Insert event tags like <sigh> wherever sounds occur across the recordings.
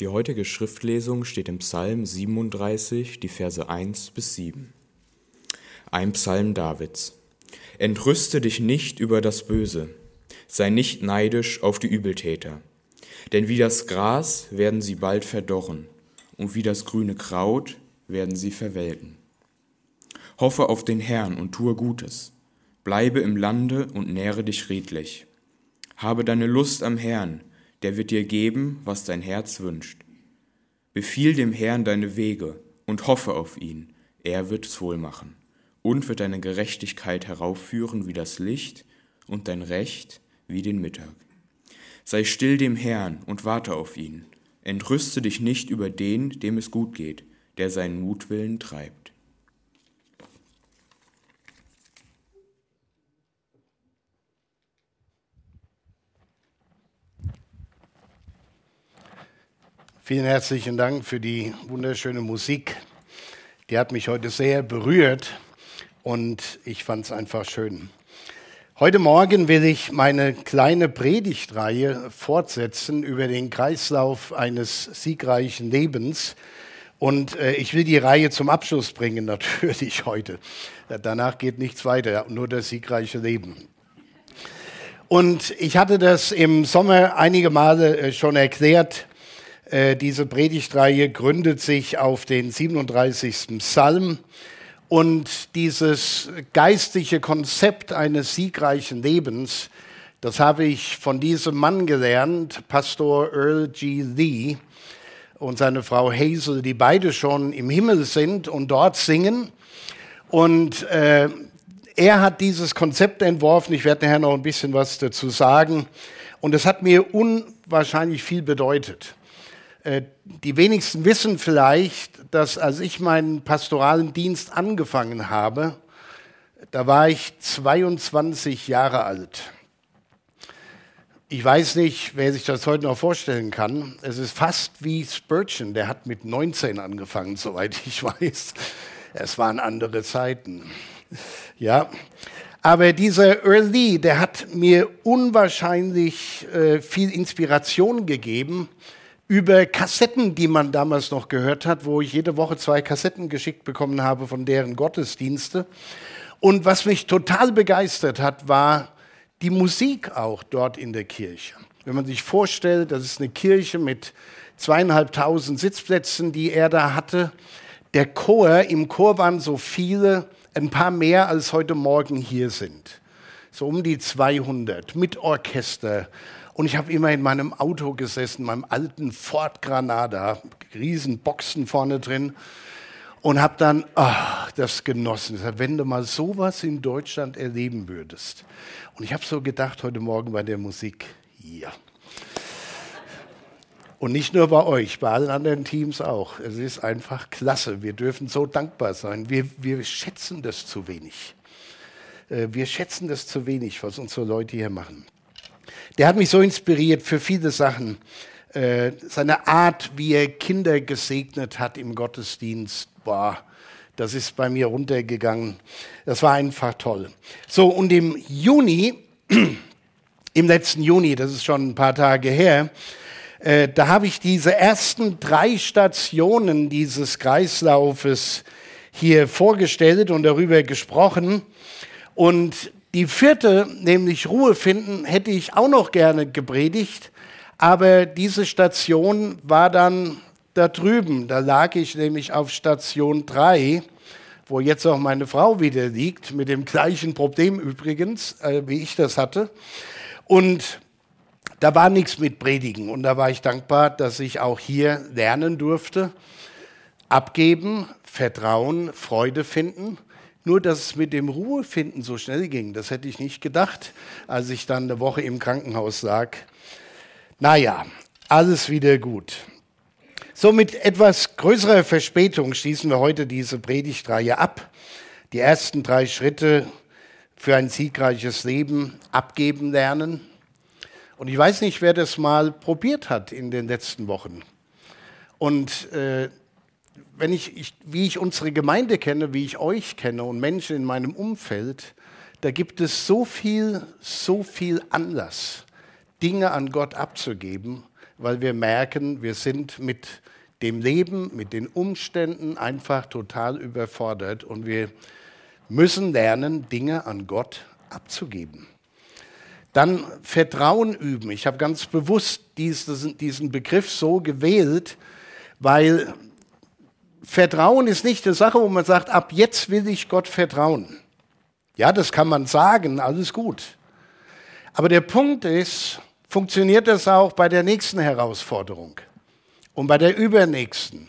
Die heutige Schriftlesung steht im Psalm 37, die Verse 1 bis 7. Ein Psalm Davids. Entrüste dich nicht über das Böse, sei nicht neidisch auf die Übeltäter. Denn wie das Gras werden sie bald verdorren, und wie das grüne Kraut werden sie verwelken. Hoffe auf den Herrn und tue Gutes. Bleibe im Lande und nähre dich redlich. Habe deine Lust am Herrn, der wird dir geben, was dein Herz wünscht. Befiehl dem Herrn deine Wege und hoffe auf ihn, er wird es wohl machen und wird deine Gerechtigkeit heraufführen wie das Licht und dein Recht wie den Mittag. Sei still dem Herrn und warte auf ihn. Entrüste dich nicht über den, dem es gut geht, der seinen Mutwillen treibt. Vielen herzlichen Dank für die wunderschöne Musik. Die hat mich heute sehr berührt und ich fand es einfach schön. Heute Morgen will ich meine kleine Predigtreihe fortsetzen über den Kreislauf eines siegreichen Lebens. Und äh, ich will die Reihe zum Abschluss bringen, <laughs> natürlich heute. Danach geht nichts weiter, nur das siegreiche Leben. Und ich hatte das im Sommer einige Male äh, schon erklärt. Äh, diese Predigtreihe gründet sich auf den 37. Psalm. Und dieses geistliche Konzept eines siegreichen Lebens, das habe ich von diesem Mann gelernt, Pastor Earl G. Lee und seine Frau Hazel, die beide schon im Himmel sind und dort singen. Und äh, er hat dieses Konzept entworfen. Ich werde nachher noch ein bisschen was dazu sagen. Und es hat mir unwahrscheinlich viel bedeutet. Äh, die wenigsten wissen vielleicht, dass als ich meinen pastoralen Dienst angefangen habe, da war ich 22 Jahre alt. Ich weiß nicht, wer sich das heute noch vorstellen kann. Es ist fast wie Spurgeon, der hat mit 19 angefangen, <laughs> soweit ich weiß. Es waren andere Zeiten. Ja, aber dieser Earl Lee, der hat mir unwahrscheinlich äh, viel Inspiration gegeben über Kassetten, die man damals noch gehört hat, wo ich jede Woche zwei Kassetten geschickt bekommen habe von deren Gottesdienste. Und was mich total begeistert hat, war die Musik auch dort in der Kirche. Wenn man sich vorstellt, das ist eine Kirche mit zweieinhalbtausend Sitzplätzen, die er da hatte. Der Chor, im Chor waren so viele, ein paar mehr als heute Morgen hier sind. So um die 200 mit Orchester und ich habe immer in meinem Auto gesessen, meinem alten Ford Granada, riesen Boxen vorne drin und habe dann ach, das genossen. Wenn du mal sowas in Deutschland erleben würdest. Und ich habe so gedacht heute Morgen bei der Musik, ja. Und nicht nur bei euch, bei allen anderen Teams auch. Es ist einfach klasse. Wir dürfen so dankbar sein. Wir, wir schätzen das zu wenig. Äh, wir schätzen das zu wenig, was unsere Leute hier machen. Der hat mich so inspiriert für viele Sachen. Äh, seine Art, wie er Kinder gesegnet hat im Gottesdienst, boah, das ist bei mir runtergegangen. Das war einfach toll. So, und im Juni, <clears throat> im letzten Juni, das ist schon ein paar Tage her, äh, da habe ich diese ersten drei Stationen dieses Kreislaufes hier vorgestellt und darüber gesprochen. Und die vierte, nämlich Ruhe finden, hätte ich auch noch gerne gepredigt, aber diese Station war dann da drüben. Da lag ich nämlich auf Station 3, wo jetzt auch meine Frau wieder liegt, mit dem gleichen Problem übrigens, äh, wie ich das hatte. Und da war nichts mit Predigen. Und da war ich dankbar, dass ich auch hier lernen durfte. Abgeben, Vertrauen, Freude finden. Nur, dass es mit dem Ruhefinden so schnell ging, das hätte ich nicht gedacht, als ich dann eine Woche im Krankenhaus lag. Naja, alles wieder gut. So mit etwas größerer Verspätung schließen wir heute diese Predigtreihe ab. Die ersten drei Schritte für ein siegreiches Leben abgeben lernen. Und ich weiß nicht, wer das mal probiert hat in den letzten Wochen. Und äh, wenn ich, ich, wie ich unsere Gemeinde kenne, wie ich euch kenne und Menschen in meinem Umfeld, da gibt es so viel, so viel Anlass, Dinge an Gott abzugeben, weil wir merken, wir sind mit dem Leben, mit den Umständen einfach total überfordert und wir müssen lernen, Dinge an Gott abzugeben. Dann Vertrauen üben. Ich habe ganz bewusst diesen Begriff so gewählt, weil Vertrauen ist nicht eine Sache, wo man sagt, ab jetzt will ich Gott vertrauen. Ja, das kann man sagen, alles gut. Aber der Punkt ist, funktioniert das auch bei der nächsten Herausforderung und bei der übernächsten?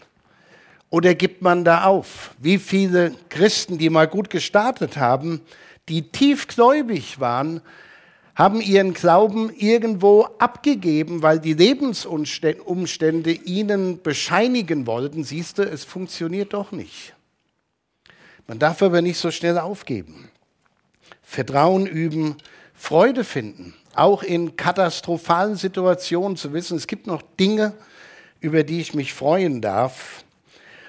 Oder gibt man da auf? Wie viele Christen, die mal gut gestartet haben, die tiefgläubig waren, haben ihren Glauben irgendwo abgegeben, weil die Lebensumstände ihnen bescheinigen wollten, siehst du, es funktioniert doch nicht. Man darf aber nicht so schnell aufgeben. Vertrauen üben, Freude finden, auch in katastrophalen Situationen zu wissen, es gibt noch Dinge, über die ich mich freuen darf.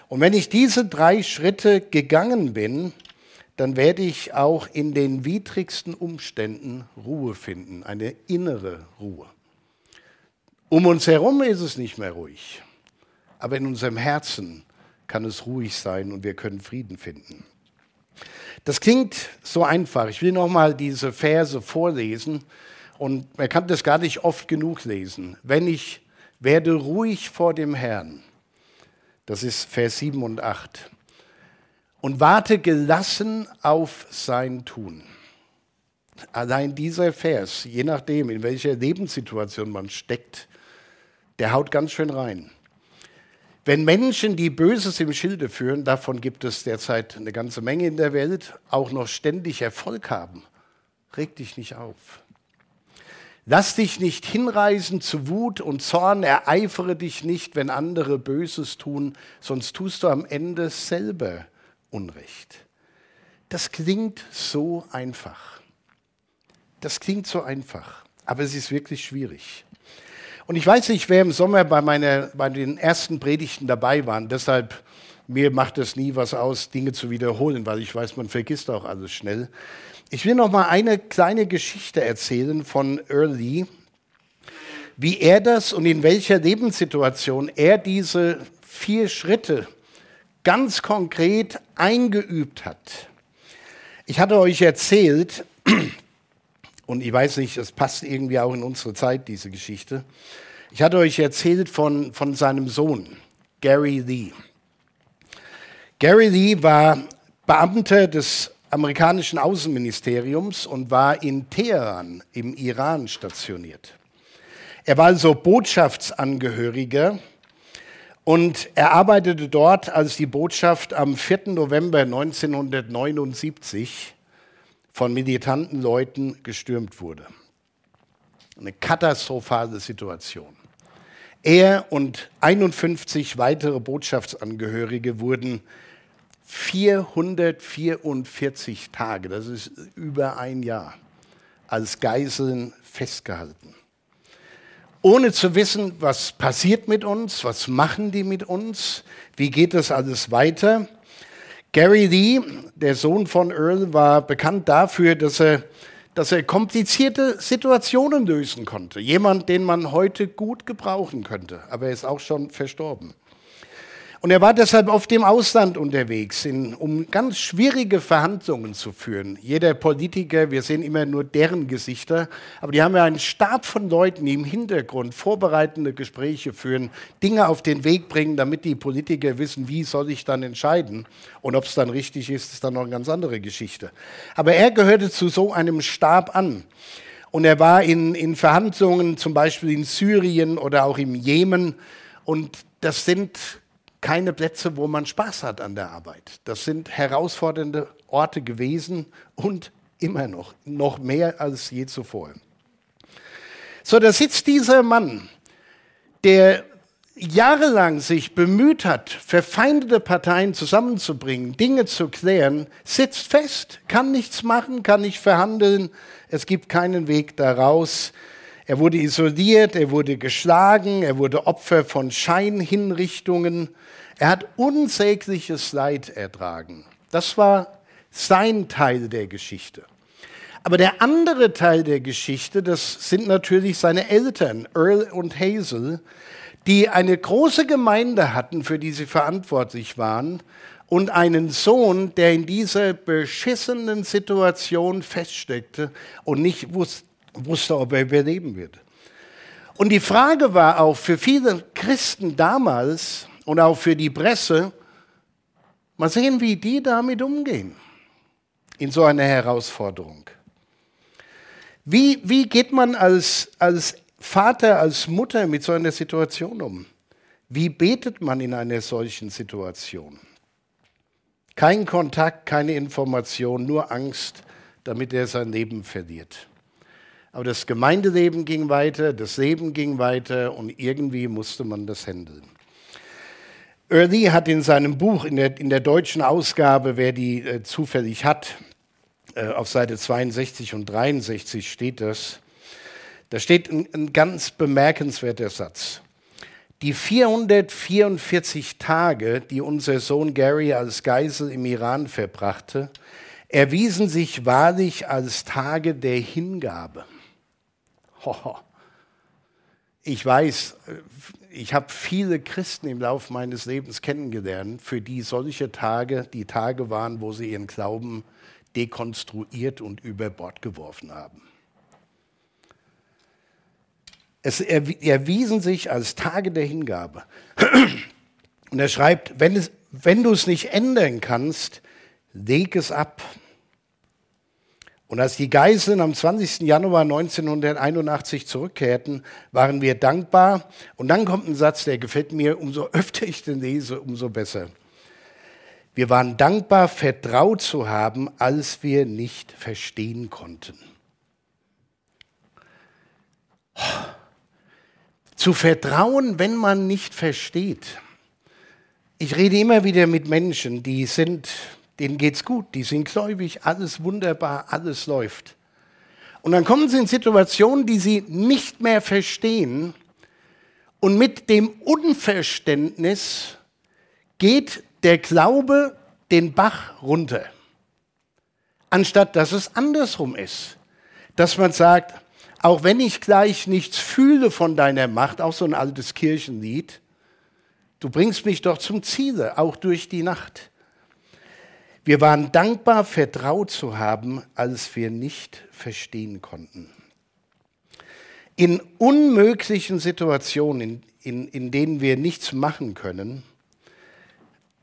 Und wenn ich diese drei Schritte gegangen bin, dann werde ich auch in den widrigsten Umständen Ruhe finden, eine innere Ruhe. Um uns herum ist es nicht mehr ruhig, aber in unserem Herzen kann es ruhig sein und wir können Frieden finden. Das klingt so einfach. Ich will nochmal diese Verse vorlesen und man kann das gar nicht oft genug lesen. Wenn ich werde ruhig vor dem Herrn, das ist Vers 7 und 8 und warte gelassen auf sein Tun. Allein dieser Vers, je nachdem, in welcher Lebenssituation man steckt, der haut ganz schön rein. Wenn Menschen, die Böses im Schilde führen, davon gibt es derzeit eine ganze Menge in der Welt, auch noch ständig Erfolg haben, reg dich nicht auf. Lass dich nicht hinreißen zu Wut und Zorn, ereifere dich nicht, wenn andere Böses tun, sonst tust du am Ende selber Unrecht. Das klingt so einfach. Das klingt so einfach, aber es ist wirklich schwierig. Und ich weiß nicht, wer im Sommer bei, meiner, bei den ersten Predigten dabei war. Deshalb, mir macht es nie was aus, Dinge zu wiederholen, weil ich weiß, man vergisst auch alles schnell. Ich will noch mal eine kleine Geschichte erzählen von Early, wie er das und in welcher Lebenssituation er diese vier Schritte ganz konkret eingeübt hat. Ich hatte euch erzählt, <clears throat> und ich weiß nicht, es passt irgendwie auch in unsere Zeit, diese Geschichte. Ich hatte euch erzählt von, von seinem Sohn, Gary Lee. Gary Lee war Beamter des amerikanischen Außenministeriums und war in Teheran im Iran stationiert. Er war also Botschaftsangehöriger und er arbeitete dort, als die Botschaft am 4. November 1979 von militanten Leuten gestürmt wurde. Eine katastrophale Situation. Er und 51 weitere Botschaftsangehörige wurden 444 Tage, das ist über ein Jahr, als Geiseln festgehalten ohne zu wissen, was passiert mit uns, was machen die mit uns, wie geht das alles weiter. Gary Lee, der Sohn von Earl, war bekannt dafür, dass er, dass er komplizierte Situationen lösen konnte. Jemand, den man heute gut gebrauchen könnte, aber er ist auch schon verstorben. Und er war deshalb oft im Ausland unterwegs, in, um ganz schwierige Verhandlungen zu führen. Jeder Politiker, wir sehen immer nur deren Gesichter, aber die haben ja einen Stab von Leuten, die im Hintergrund vorbereitende Gespräche führen, Dinge auf den Weg bringen, damit die Politiker wissen, wie soll ich dann entscheiden. Und ob es dann richtig ist, ist dann noch eine ganz andere Geschichte. Aber er gehörte zu so einem Stab an. Und er war in, in Verhandlungen, zum Beispiel in Syrien oder auch im Jemen. Und das sind keine Plätze, wo man Spaß hat an der Arbeit. Das sind herausfordernde Orte gewesen und immer noch, noch mehr als je zuvor. So, da sitzt dieser Mann, der jahrelang sich bemüht hat, verfeindete Parteien zusammenzubringen, Dinge zu klären, sitzt fest, kann nichts machen, kann nicht verhandeln, es gibt keinen Weg daraus. Er wurde isoliert, er wurde geschlagen, er wurde Opfer von Scheinhinrichtungen. Er hat unsägliches Leid ertragen. Das war sein Teil der Geschichte. Aber der andere Teil der Geschichte, das sind natürlich seine Eltern, Earl und Hazel, die eine große Gemeinde hatten, für die sie verantwortlich waren, und einen Sohn, der in dieser beschissenen Situation feststeckte und nicht wusste, ob er überleben wird. Und die Frage war auch für viele Christen damals und auch für die Presse, mal sehen, wie die damit umgehen in so einer Herausforderung. Wie, wie geht man als, als Vater, als Mutter mit so einer Situation um? Wie betet man in einer solchen Situation? Kein Kontakt, keine Information, nur Angst, damit er sein Leben verliert. Aber das Gemeindeleben ging weiter, das Leben ging weiter und irgendwie musste man das handeln. Early hat in seinem Buch, in der, in der deutschen Ausgabe, wer die äh, zufällig hat, äh, auf Seite 62 und 63 steht das. Da steht ein, ein ganz bemerkenswerter Satz. Die 444 Tage, die unser Sohn Gary als Geisel im Iran verbrachte, erwiesen sich wahrlich als Tage der Hingabe. <laughs> Ich weiß, ich habe viele Christen im Laufe meines Lebens kennengelernt, für die solche Tage die Tage waren, wo sie ihren Glauben dekonstruiert und über Bord geworfen haben. Es erwiesen sich als Tage der Hingabe. Und er schreibt, wenn, es, wenn du es nicht ändern kannst, leg es ab. Und als die Geiseln am 20. Januar 1981 zurückkehrten, waren wir dankbar. Und dann kommt ein Satz, der gefällt mir, umso <laughs> öfter ich den lese, umso besser. Wir waren dankbar, vertraut zu haben, als wir nicht verstehen konnten. Zu vertrauen, wenn man nicht versteht. Ich rede immer wieder mit Menschen, die sind, denen geht's gut, die sind gläubig, alles wunderbar, alles läuft. Und dann kommen sie in Situationen, die sie nicht mehr verstehen. Und mit dem Unverständnis geht der Glaube den Bach runter, anstatt dass es andersrum ist. Dass man sagt, auch wenn ich gleich nichts fühle von deiner Macht, auch so ein altes Kirchenlied, du bringst mich doch zum Ziele, auch durch die Nacht. Wir waren dankbar, vertraut zu haben, als wir nicht verstehen konnten. In unmöglichen Situationen, in, in, in denen wir nichts machen können,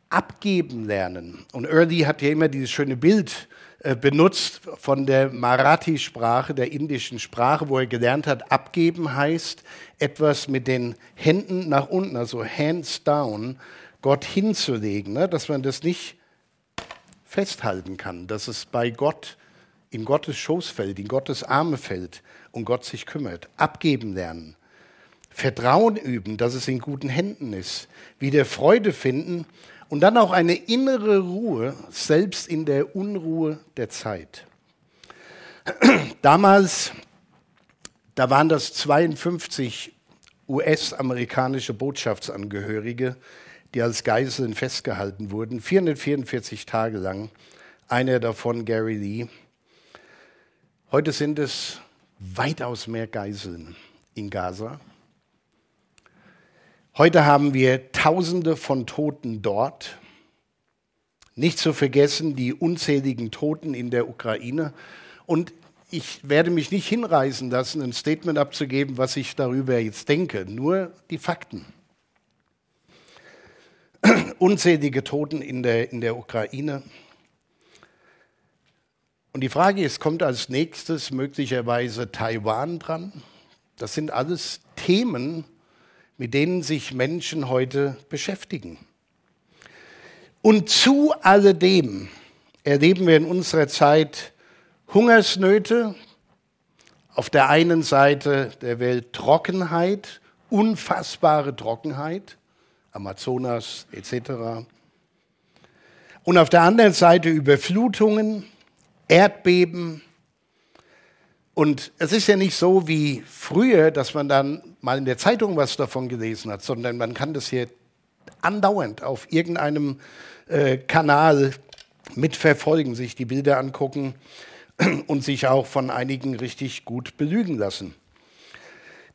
abgeben lernen. Und Early hat ja immer dieses schöne Bild äh, benutzt von der Marathi-Sprache, der indischen Sprache, wo er gelernt hat, abgeben heißt etwas mit den Händen nach unten, also hands down, Gott hinzulegen, ne? dass man das nicht festhalten kann, dass es bei Gott in Gottes Schoß fällt, in Gottes Arme fällt und Gott sich kümmert. Abgeben lernen. Vertrauen üben, dass es in guten Händen ist. Wieder Freude finden und dann auch eine innere Ruhe, selbst in der Unruhe der Zeit. <clears throat> Damals, da waren das 52 US-amerikanische Botschaftsangehörige, die als Geiseln festgehalten wurden, 444 Tage lang. Einer davon Gary Lee. Heute sind es weitaus mehr Geiseln in Gaza. Heute haben wir Tausende von Toten dort. Nicht zu vergessen die unzähligen Toten in der Ukraine. Und ich werde mich nicht hinreißen lassen, ein Statement abzugeben, was ich darüber jetzt denke. Nur die Fakten. Unzählige Toten in der, in der Ukraine. Und die Frage ist, kommt als nächstes möglicherweise Taiwan dran? Das sind alles Themen, mit denen sich Menschen heute beschäftigen. Und zu alledem erleben wir in unserer Zeit Hungersnöte, auf der einen Seite der Welt Trockenheit, unfassbare Trockenheit, Amazonas etc. Und auf der anderen Seite Überflutungen, Erdbeben, und es ist ja nicht so wie früher, dass man dann mal in der Zeitung was davon gelesen hat, sondern man kann das hier andauernd auf irgendeinem äh, Kanal mitverfolgen, sich die Bilder angucken. <clears throat> und sich auch von einigen richtig gut belügen lassen.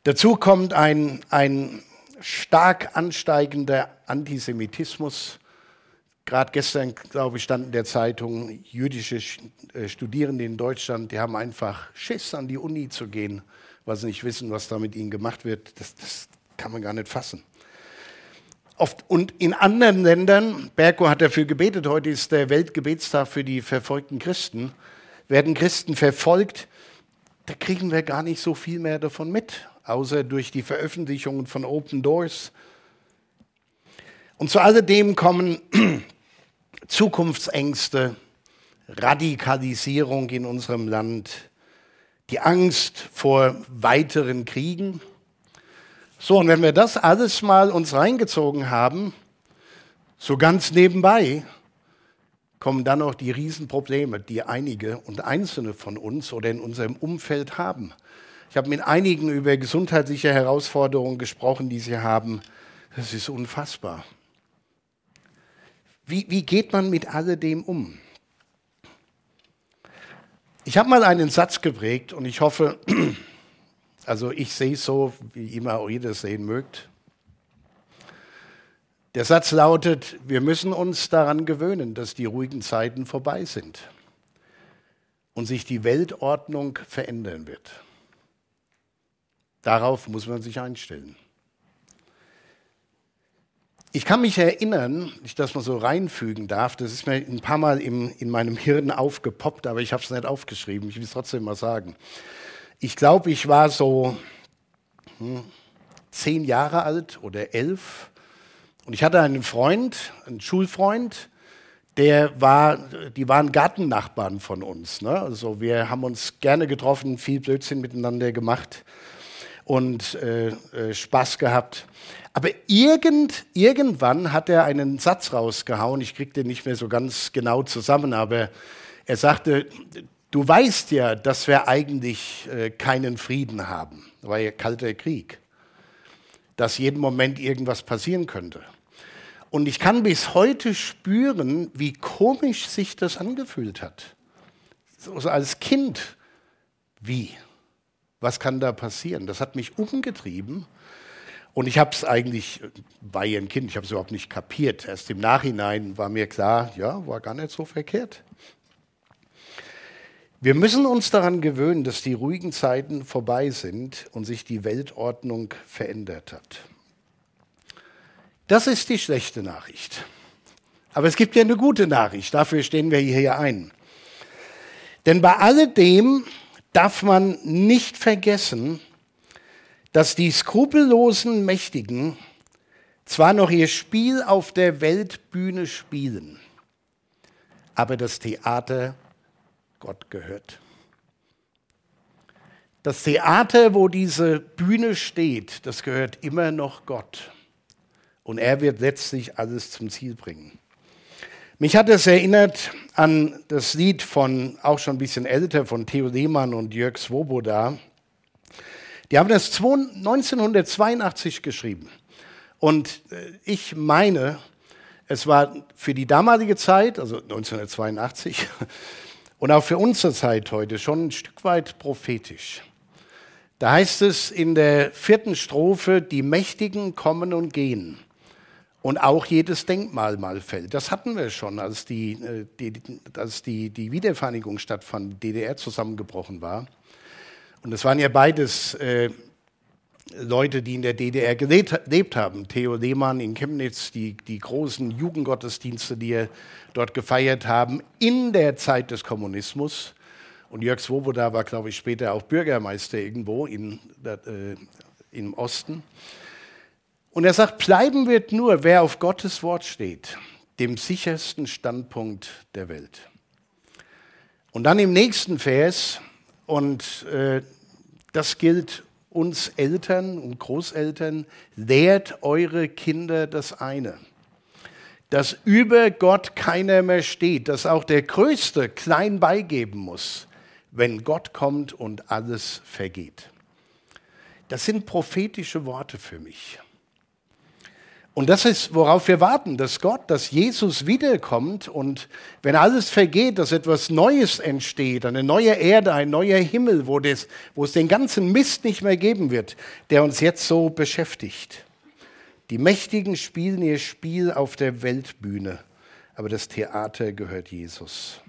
Dazu kommt ein, ein stark ansteigender Antisemitismus. Gerade gestern, glaube ich, stand in der Zeitung, jüdische äh, Studierende in Deutschland, die haben einfach Schiss, an die Uni zu gehen, weil sie nicht wissen, was da mit ihnen gemacht wird. Das, das kann man gar nicht fassen. Oft, und in anderen Ländern, Berko hat dafür gebetet, heute ist der Weltgebetstag für die verfolgten Christen, werden Christen verfolgt, da kriegen wir gar nicht so viel mehr davon mit außer durch die Veröffentlichungen von Open Doors. Und zu alledem kommen <clears throat> Zukunftsängste, Radikalisierung in unserem Land, die Angst vor weiteren Kriegen. So, und wenn wir das alles mal uns reingezogen haben, so ganz nebenbei, kommen dann noch die Riesenprobleme, die einige und einzelne von uns oder in unserem Umfeld haben. Ich habe mit einigen über gesundheitliche Herausforderungen gesprochen, die sie haben. Das ist unfassbar. Wie, wie geht man mit alledem um? Ich habe mal einen Satz geprägt und ich hoffe, <clears throat> also ich sehe es so, wie immer ihr das sehen mögt. Der Satz lautet, wir müssen uns daran gewöhnen, dass die ruhigen Zeiten vorbei sind und sich die Weltordnung verändern wird. Darauf muss man sich einstellen. Ich kann mich erinnern, ich das mal so reinfügen darf, das ist mir ein paar Mal im, in meinem Hirn aufgepoppt, aber ich habe es nicht aufgeschrieben, ich will es trotzdem mal sagen. Ich glaube, ich war so hm, zehn Jahre alt oder elf und ich hatte einen Freund, einen Schulfreund, der war, die waren Gartennachbarn von uns. Ne? Also wir haben uns gerne getroffen, viel Blödsinn miteinander gemacht und äh, äh, Spaß gehabt. Aber irgend, irgendwann hat er einen Satz rausgehauen, ich kriege den nicht mehr so ganz genau zusammen, aber er sagte, du weißt ja, dass wir eigentlich äh, keinen Frieden haben, war ja kalter Krieg, dass jeden Moment irgendwas passieren könnte. Und ich kann bis heute spüren, wie komisch sich das angefühlt hat. So als Kind, wie? Was kann da passieren? Das hat mich umgetrieben. Und ich habe es eigentlich, bei ihrem Kind, ich habe es überhaupt nicht kapiert. Erst im Nachhinein war mir klar, ja, war gar nicht so verkehrt. Wir müssen uns daran gewöhnen, dass die ruhigen Zeiten vorbei sind und sich die Weltordnung verändert hat. Das ist die schlechte Nachricht. Aber es gibt ja eine gute Nachricht, dafür stehen wir hier ein. Denn bei alledem, darf man nicht vergessen, dass die skrupellosen Mächtigen zwar noch ihr Spiel auf der Weltbühne spielen, aber das Theater Gott gehört. Das Theater, wo diese Bühne steht, das gehört immer noch Gott. Und er wird letztlich alles zum Ziel bringen. Mich hat es erinnert an das Lied von, auch schon ein bisschen älter, von Theo Lehmann und Jörg Swoboda. Die haben das 1982 geschrieben. Und äh, ich meine, es war für die damalige Zeit, also 1982, <laughs> und auch für unsere Zeit heute schon ein Stück weit prophetisch. Da heißt es in der vierten Strophe, die Mächtigen kommen und gehen und auch jedes Denkmal mal fällt. Das hatten wir schon, als die, äh, die, als die, die Wiedervereinigung stattfand, die DDR zusammengebrochen war. Und es waren ja beides äh, Leute, die in der DDR gelebt haben. Theo Lehmann in Chemnitz, die, die großen Jugendgottesdienste, die er dort gefeiert haben, in der Zeit des Kommunismus. Und Jörg Swoboda war, glaube ich, später auch Bürgermeister irgendwo in, äh, im Osten. Und er sagt, bleiben wird nur, wer auf Gottes Wort steht, dem sichersten Standpunkt der Welt. Und dann im nächsten Vers, und äh, das gilt uns Eltern und Großeltern, lehrt eure Kinder das eine, dass über Gott keiner mehr steht, dass auch der Größte klein beigeben muss, wenn Gott kommt und alles vergeht. Das sind prophetische Worte für mich. Und das ist, worauf wir warten, dass Gott, dass Jesus wiederkommt und wenn alles vergeht, dass etwas Neues entsteht, eine neue Erde, ein neuer Himmel, wo, das, wo es den ganzen Mist nicht mehr geben wird, der uns jetzt so beschäftigt. Die Mächtigen spielen ihr Spiel auf der Weltbühne, aber das Theater gehört Jesus.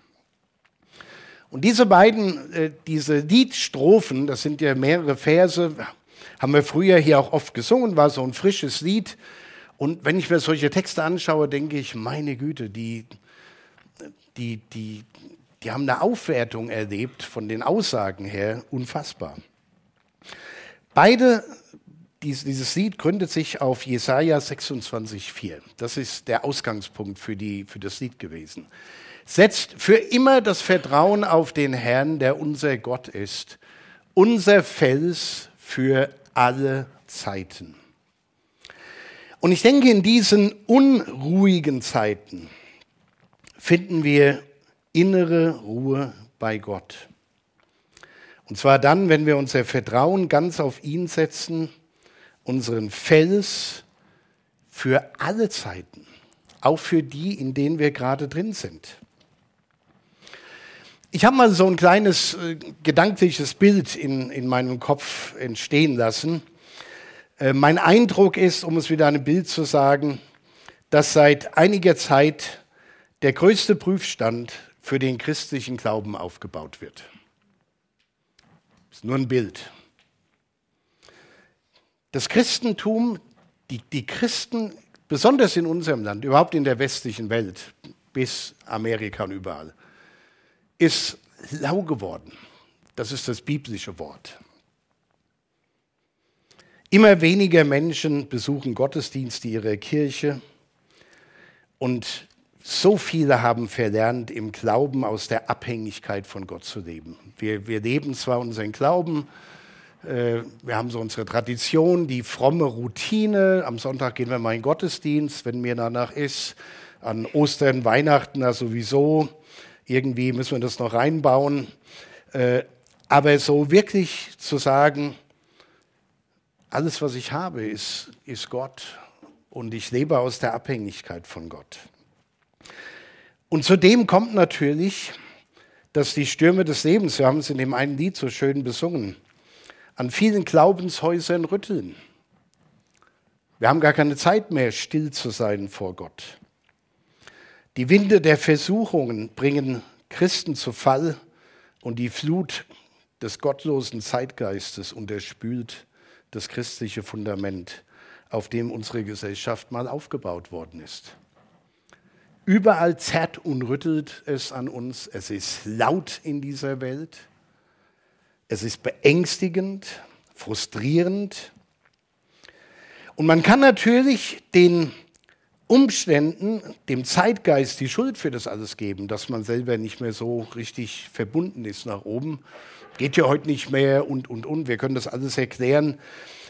Und diese beiden, äh, diese Liedstrophen, das sind ja mehrere Verse, haben wir früher hier auch oft gesungen, war so ein frisches Lied. Und wenn ich mir solche Texte anschaue, denke ich, meine Güte, die, die, die, die haben eine Aufwertung erlebt von den Aussagen her, unfassbar. Beide, dieses Lied gründet sich auf Jesaja 26,4. Das ist der Ausgangspunkt für, die, für das Lied gewesen. Setzt für immer das Vertrauen auf den Herrn, der unser Gott ist, unser Fels für alle Zeiten. Und ich denke, in diesen unruhigen Zeiten finden wir innere Ruhe bei Gott. Und zwar dann, wenn wir unser Vertrauen ganz auf ihn setzen, unseren Fels für alle Zeiten, auch für die, in denen wir gerade drin sind. Ich habe mal so ein kleines äh, gedankliches Bild in, in meinem Kopf entstehen lassen. Äh, mein Eindruck ist, um es wieder an ein Bild zu sagen, dass seit einiger Zeit der größte Prüfstand für den christlichen Glauben aufgebaut wird. Ist nur ein Bild. Das Christentum, die, die Christen, besonders in unserem Land, überhaupt in der westlichen Welt, bis Amerika und überall, ist lau geworden. Das ist das biblische Wort. Immer weniger Menschen besuchen Gottesdienste ihrer Kirche und so viele haben verlernt, im Glauben aus der Abhängigkeit von Gott zu leben. Wir, wir leben zwar unseren Glauben, äh, wir haben so unsere Tradition, die fromme Routine. Am Sonntag gehen wir mal in den Gottesdienst, wenn mir danach ist. An Ostern, Weihnachten, na sowieso. Irgendwie müssen wir das noch reinbauen. Äh, aber so wirklich zu sagen, alles, was ich habe, ist, ist Gott und ich lebe aus der Abhängigkeit von Gott. Und zudem kommt natürlich, dass die Stürme des Lebens, wir haben es in dem einen Lied so schön besungen, an vielen Glaubenshäusern rütteln. Wir haben gar keine Zeit mehr, still zu sein vor Gott. Die Winde der Versuchungen bringen Christen zu Fall und die Flut des gottlosen Zeitgeistes unterspült das christliche Fundament, auf dem unsere Gesellschaft mal aufgebaut worden ist. Überall zerrt und rüttelt es an uns. Es ist laut in dieser Welt. Es ist beängstigend, frustrierend. Und man kann natürlich den Umständen, dem Zeitgeist die Schuld für das alles geben, dass man selber nicht mehr so richtig verbunden ist nach oben geht ja heute nicht mehr und, und, und. Wir können das alles erklären.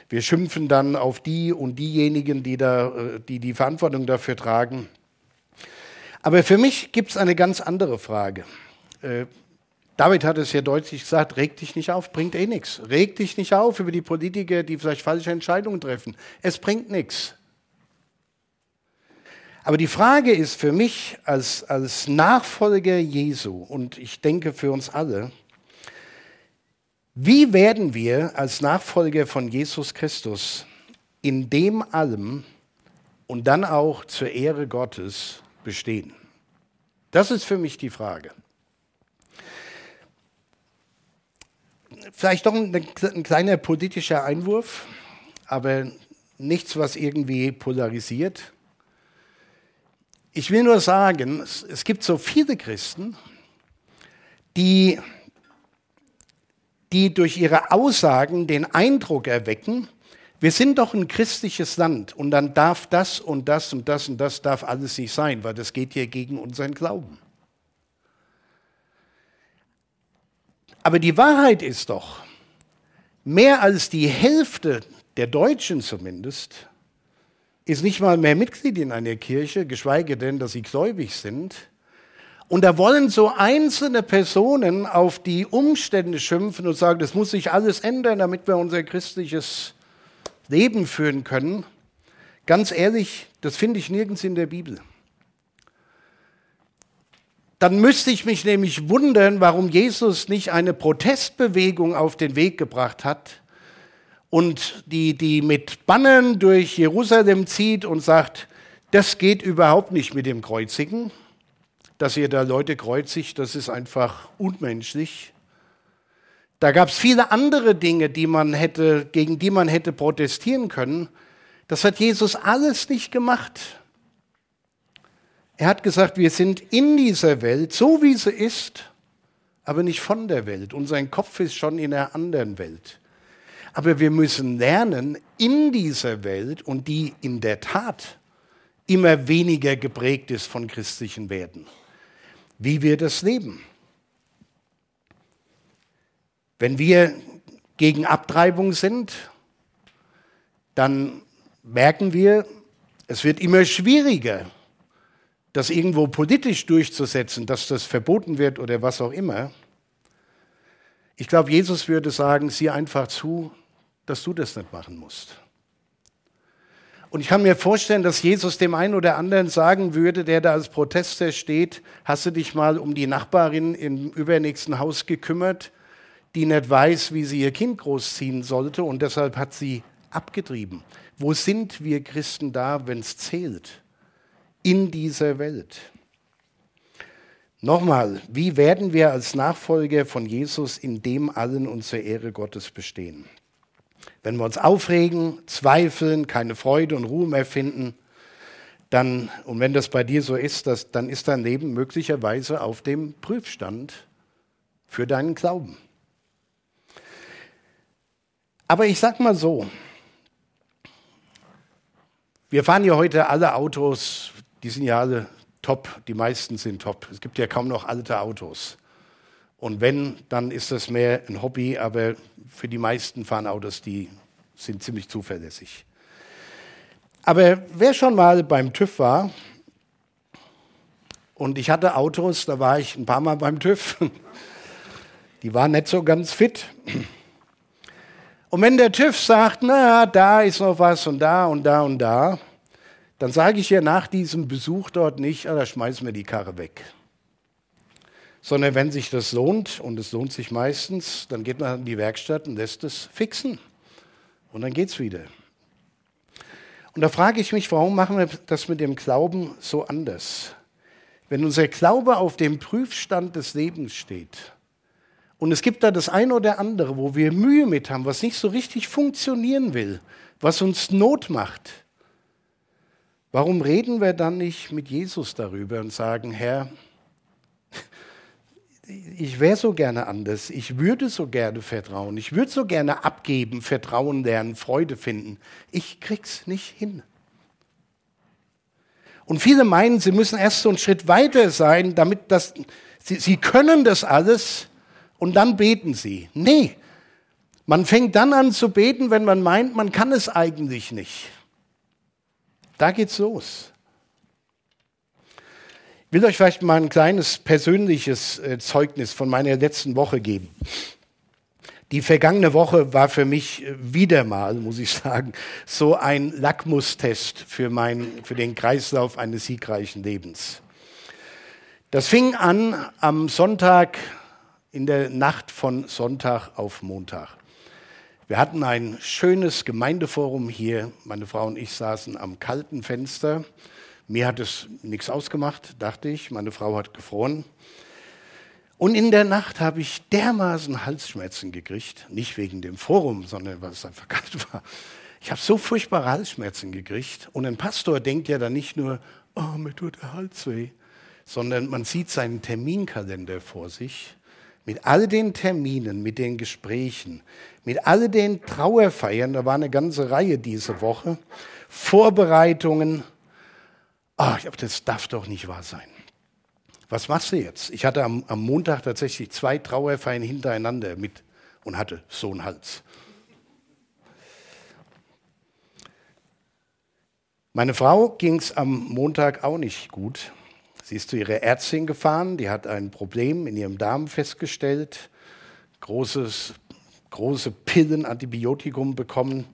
Wir schimpfen dann auf die und diejenigen, die da, äh, die, die Verantwortung dafür tragen. Aber für mich gibt es eine ganz andere Frage. Äh, David hat es ja deutlich gesagt, reg dich nicht auf, bringt eh nichts. Reg dich nicht auf über die Politiker, die vielleicht falsche Entscheidungen treffen. Es bringt nichts. Aber die Frage ist für mich als, als Nachfolger Jesu und ich denke für uns alle, wie werden wir als Nachfolger von Jesus Christus in dem allem und dann auch zur Ehre Gottes bestehen? Das ist für mich die Frage. Vielleicht doch ein, ein kleiner politischer Einwurf, aber nichts, was irgendwie polarisiert. Ich will nur sagen, es, es gibt so viele Christen, die die durch ihre Aussagen den Eindruck erwecken, wir sind doch ein christliches Land und dann darf das und das und das und das darf alles nicht sein, weil das geht hier gegen unseren Glauben. Aber die Wahrheit ist doch, mehr als die Hälfte der Deutschen zumindest ist nicht mal mehr Mitglied in einer Kirche, geschweige denn, dass sie gläubig sind. Und da wollen so einzelne Personen auf die Umstände schimpfen und sagen, das muss sich alles ändern, damit wir unser christliches Leben führen können. Ganz ehrlich, das finde ich nirgends in der Bibel. Dann müsste ich mich nämlich wundern, warum Jesus nicht eine Protestbewegung auf den Weg gebracht hat und die, die mit Bannern durch Jerusalem zieht und sagt, das geht überhaupt nicht mit dem Kreuzigen, dass ihr da Leute kreuzigt, das ist einfach unmenschlich. Da gab es viele andere Dinge, die man hätte, gegen die man hätte protestieren können. Das hat Jesus alles nicht gemacht. Er hat gesagt, wir sind in dieser Welt, so wie sie ist, aber nicht von der Welt. Und sein Kopf ist schon in einer anderen Welt. Aber wir müssen lernen, in dieser Welt und die in der Tat immer weniger geprägt ist von christlichen Werten, wie wir das leben. Wenn wir gegen Abtreibung sind, dann merken wir, es wird immer schwieriger, das irgendwo politisch durchzusetzen, dass das verboten wird oder was auch immer. Ich glaube, Jesus würde sagen, sieh einfach zu, dass du das nicht machen musst. Und ich kann mir vorstellen, dass Jesus dem einen oder anderen sagen würde, der da als Protester steht, hast du dich mal um die Nachbarin im übernächsten Haus gekümmert, die nicht weiß, wie sie ihr Kind großziehen sollte und deshalb hat sie abgetrieben. Wo sind wir Christen da, wenn es zählt? In dieser Welt. Nochmal, wie werden wir als Nachfolger von Jesus in dem allen zur Ehre Gottes bestehen? Wenn wir uns aufregen, zweifeln, keine Freude und Ruhe mehr finden, dann, und wenn das bei dir so ist, dass, dann ist dein Leben möglicherweise auf dem Prüfstand für deinen Glauben. Aber ich sag mal so, wir fahren ja heute alle Autos, die sind ja alle top, die meisten sind top. Es gibt ja kaum noch alte Autos. Und wenn, dann ist das mehr ein Hobby, aber für die meisten fahren Autos, die sind ziemlich zuverlässig. Aber wer schon mal beim TÜV war, und ich hatte Autos, da war ich ein paar Mal beim TÜV, <laughs> die waren nicht so ganz fit. Und wenn der TÜV sagt, na, da ist noch was und da und da und da, dann sage ich ja nach diesem Besuch dort nicht, ah, da schmeißen wir die Karre weg. Sondern wenn sich das lohnt, und es lohnt sich meistens, dann geht man in die Werkstatt und lässt es fixen. Und dann geht es wieder. Und da frage ich mich, warum machen wir das mit dem Glauben so anders? Wenn unser Glaube auf dem Prüfstand des Lebens steht, und es gibt da das eine oder andere, wo wir Mühe mit haben, was nicht so richtig funktionieren will, was uns Not macht. Warum reden wir dann nicht mit Jesus darüber und sagen, Herr, ich wäre so gerne anders, ich würde so gerne vertrauen, ich würde so gerne abgeben, Vertrauen lernen, Freude finden. Ich krieg's nicht hin. Und viele meinen, sie müssen erst so einen Schritt weiter sein, damit das, sie, sie können das alles, und dann beten sie. Nee, man fängt dann an zu beten, wenn man meint, man kann es eigentlich nicht. Da geht's los. Will euch vielleicht mal ein kleines persönliches äh, Zeugnis von meiner letzten Woche geben. Die vergangene Woche war für mich äh, wieder mal, muss ich <laughs> sagen, so ein Lackmustest für, mein, für den Kreislauf eines siegreichen Lebens. Das fing an am Sonntag in der Nacht von Sonntag auf Montag. Wir hatten ein schönes Gemeindeforum hier. Meine Frau und ich saßen am kalten Fenster. Mir hat es nichts ausgemacht, dachte ich. Meine Frau hat gefroren. Und in der Nacht habe ich dermaßen Halsschmerzen gekriegt. Nicht wegen dem Forum, sondern weil es einfach <laughs> kalt war. Ich habe so furchtbare Halsschmerzen gekriegt. Und ein Pastor denkt ja dann nicht nur, oh, mir tut der Hals weh, sondern man sieht seinen Terminkalender vor sich mit all den Terminen, mit den Gesprächen, mit all den Trauerfeiern, da war eine ganze Reihe diese Woche, Vorbereitungen. Ah, das darf doch nicht wahr sein. Was machst du jetzt? Ich hatte am, am Montag tatsächlich zwei Trauerfeiern hintereinander mit und hatte so einen Hals. Meine Frau ging es am Montag auch nicht gut. Sie ist zu ihrer Ärztin gefahren, die hat ein Problem in ihrem Darm festgestellt, großes, große Pillen, Antibiotikum bekommen.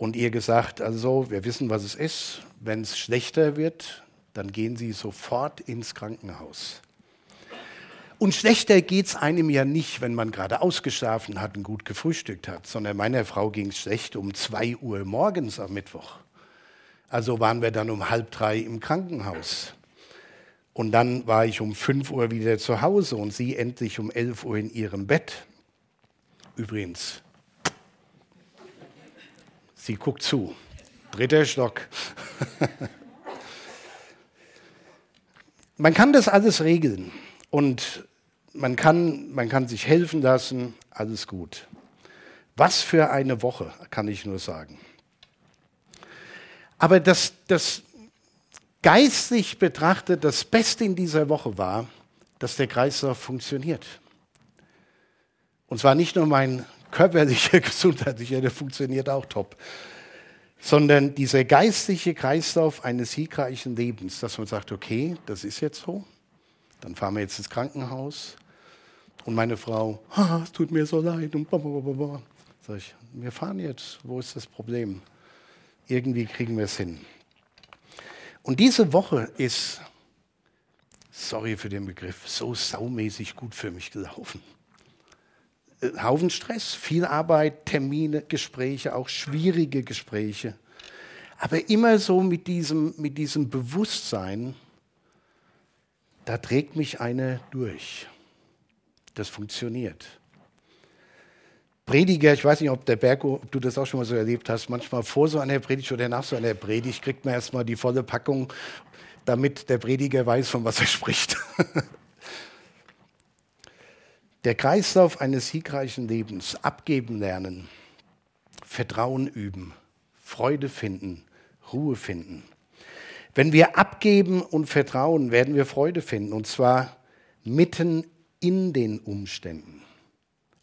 Und ihr gesagt, also wir wissen, was es ist. Wenn es schlechter wird, dann gehen Sie sofort ins Krankenhaus. Und schlechter geht es einem ja nicht, wenn man gerade ausgeschlafen hat und gut gefrühstückt hat, sondern meiner Frau ging es schlecht um zwei Uhr morgens am Mittwoch. Also waren wir dann um halb drei im Krankenhaus. Und dann war ich um fünf Uhr wieder zu Hause und sie endlich um elf Uhr in ihrem Bett. Übrigens, sie guckt zu. Dritter Stock. man kann das alles regeln und man kann, man kann sich helfen lassen, alles gut. Was für eine Woche, kann ich nur sagen. Aber das, das geistlich betrachtet, das Beste in dieser Woche war, dass der Kreislauf funktioniert. Und zwar nicht nur mein körperlicher, <laughs> gesundheitlicher, der funktioniert auch top, sondern dieser geistliche Kreislauf eines siegreichen Lebens, dass man sagt, okay, das ist jetzt so, dann fahren wir jetzt ins Krankenhaus und meine Frau, ah, es tut mir so leid und blablabla. Sag ich, wir fahren jetzt, wo ist das Problem? Irgendwie kriegen wir es hin. Und diese Woche ist, sorry für den Begriff, so saumäßig gut für mich gelaufen. Äh, Haufen Stress, viel Arbeit, Termine, Gespräche, auch schwierige Gespräche. Aber immer so mit diesem, mit diesem Bewusstsein, da trägt mich einer durch. Das funktioniert. Prediger, ich weiß nicht, ob der Bergo, ob du das auch schon mal so erlebt hast, manchmal vor so einer Predigt oder nach so einer Predigt kriegt man erstmal die volle Packung, damit der Prediger weiß, von was er spricht. <laughs> Der Kreislauf eines siegreichen Lebens, abgeben lernen, Vertrauen üben, Freude finden, Ruhe finden. Wenn wir abgeben und vertrauen, werden wir Freude finden, und zwar mitten in den Umständen.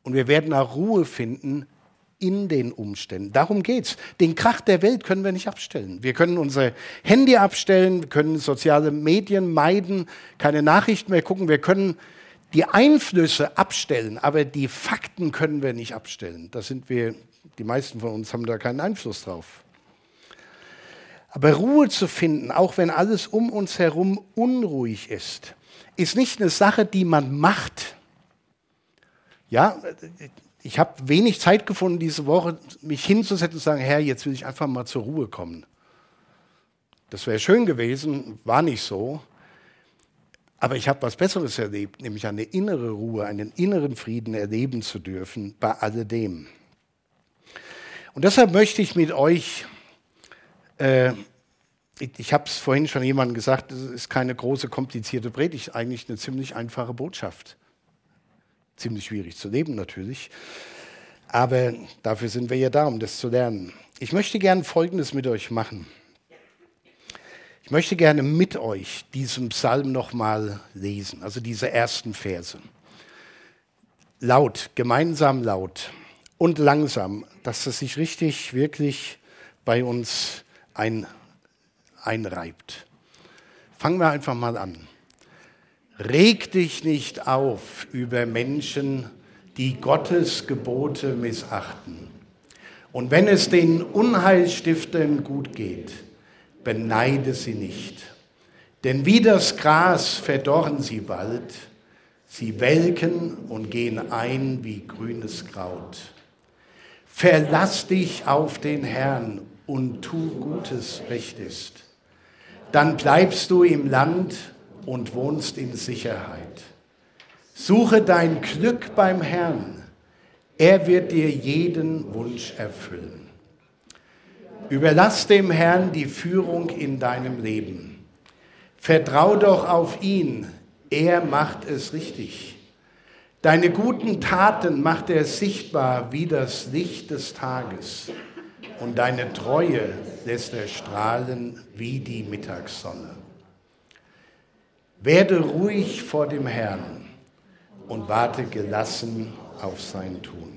Und wir werden auch Ruhe finden in den Umständen. Darum geht's. Den Krach der Welt können wir nicht abstellen. Wir können unser Handy abstellen, wir können soziale Medien meiden, keine Nachrichten mehr gucken, wir können die Einflüsse abstellen, aber die Fakten können wir nicht abstellen. Da sind wir, die meisten von uns haben da keinen Einfluss drauf. Aber Ruhe zu finden, auch wenn alles um uns herum unruhig ist, ist nicht eine Sache, die man macht. Ja, ich habe wenig Zeit gefunden diese Woche, mich hinzusetzen und zu sagen, Herr, jetzt will ich einfach mal zur Ruhe kommen. Das wäre schön gewesen, war nicht so. Aber ich habe was Besseres erlebt, nämlich eine innere Ruhe, einen inneren Frieden erleben zu dürfen bei alledem. Und deshalb möchte ich mit euch äh, ich habe es vorhin schon jemandem gesagt, es ist keine große, komplizierte Predigt, eigentlich eine ziemlich einfache Botschaft. Ziemlich schwierig zu leben natürlich, aber dafür sind wir ja da, um das zu lernen. Ich möchte gerne Folgendes mit euch machen. Ich möchte gerne mit euch diesen Psalm nochmal lesen, also diese ersten Verse. Laut, gemeinsam laut und langsam, dass es sich richtig, wirklich bei uns ein einreibt. Fangen wir einfach mal an. Reg dich nicht auf über Menschen, die Gottes Gebote missachten. Und wenn es den Unheilstiftern gut geht, beneide sie nicht. Denn wie das Gras verdorren sie bald, sie welken und gehen ein wie grünes Kraut. Verlass dich auf den Herrn und tu Gutes, Recht ist dann bleibst du im Land und wohnst in Sicherheit. Suche dein Glück beim Herrn, er wird dir jeden Wunsch erfüllen. Überlass dem Herrn die Führung in deinem Leben. Vertrau doch auf ihn, er macht es richtig. Deine guten Taten macht er sichtbar wie das Licht des Tages und deine Treue lässt er strahlen wie die Mittagssonne. Werde ruhig vor dem Herrn und warte gelassen auf sein Tun.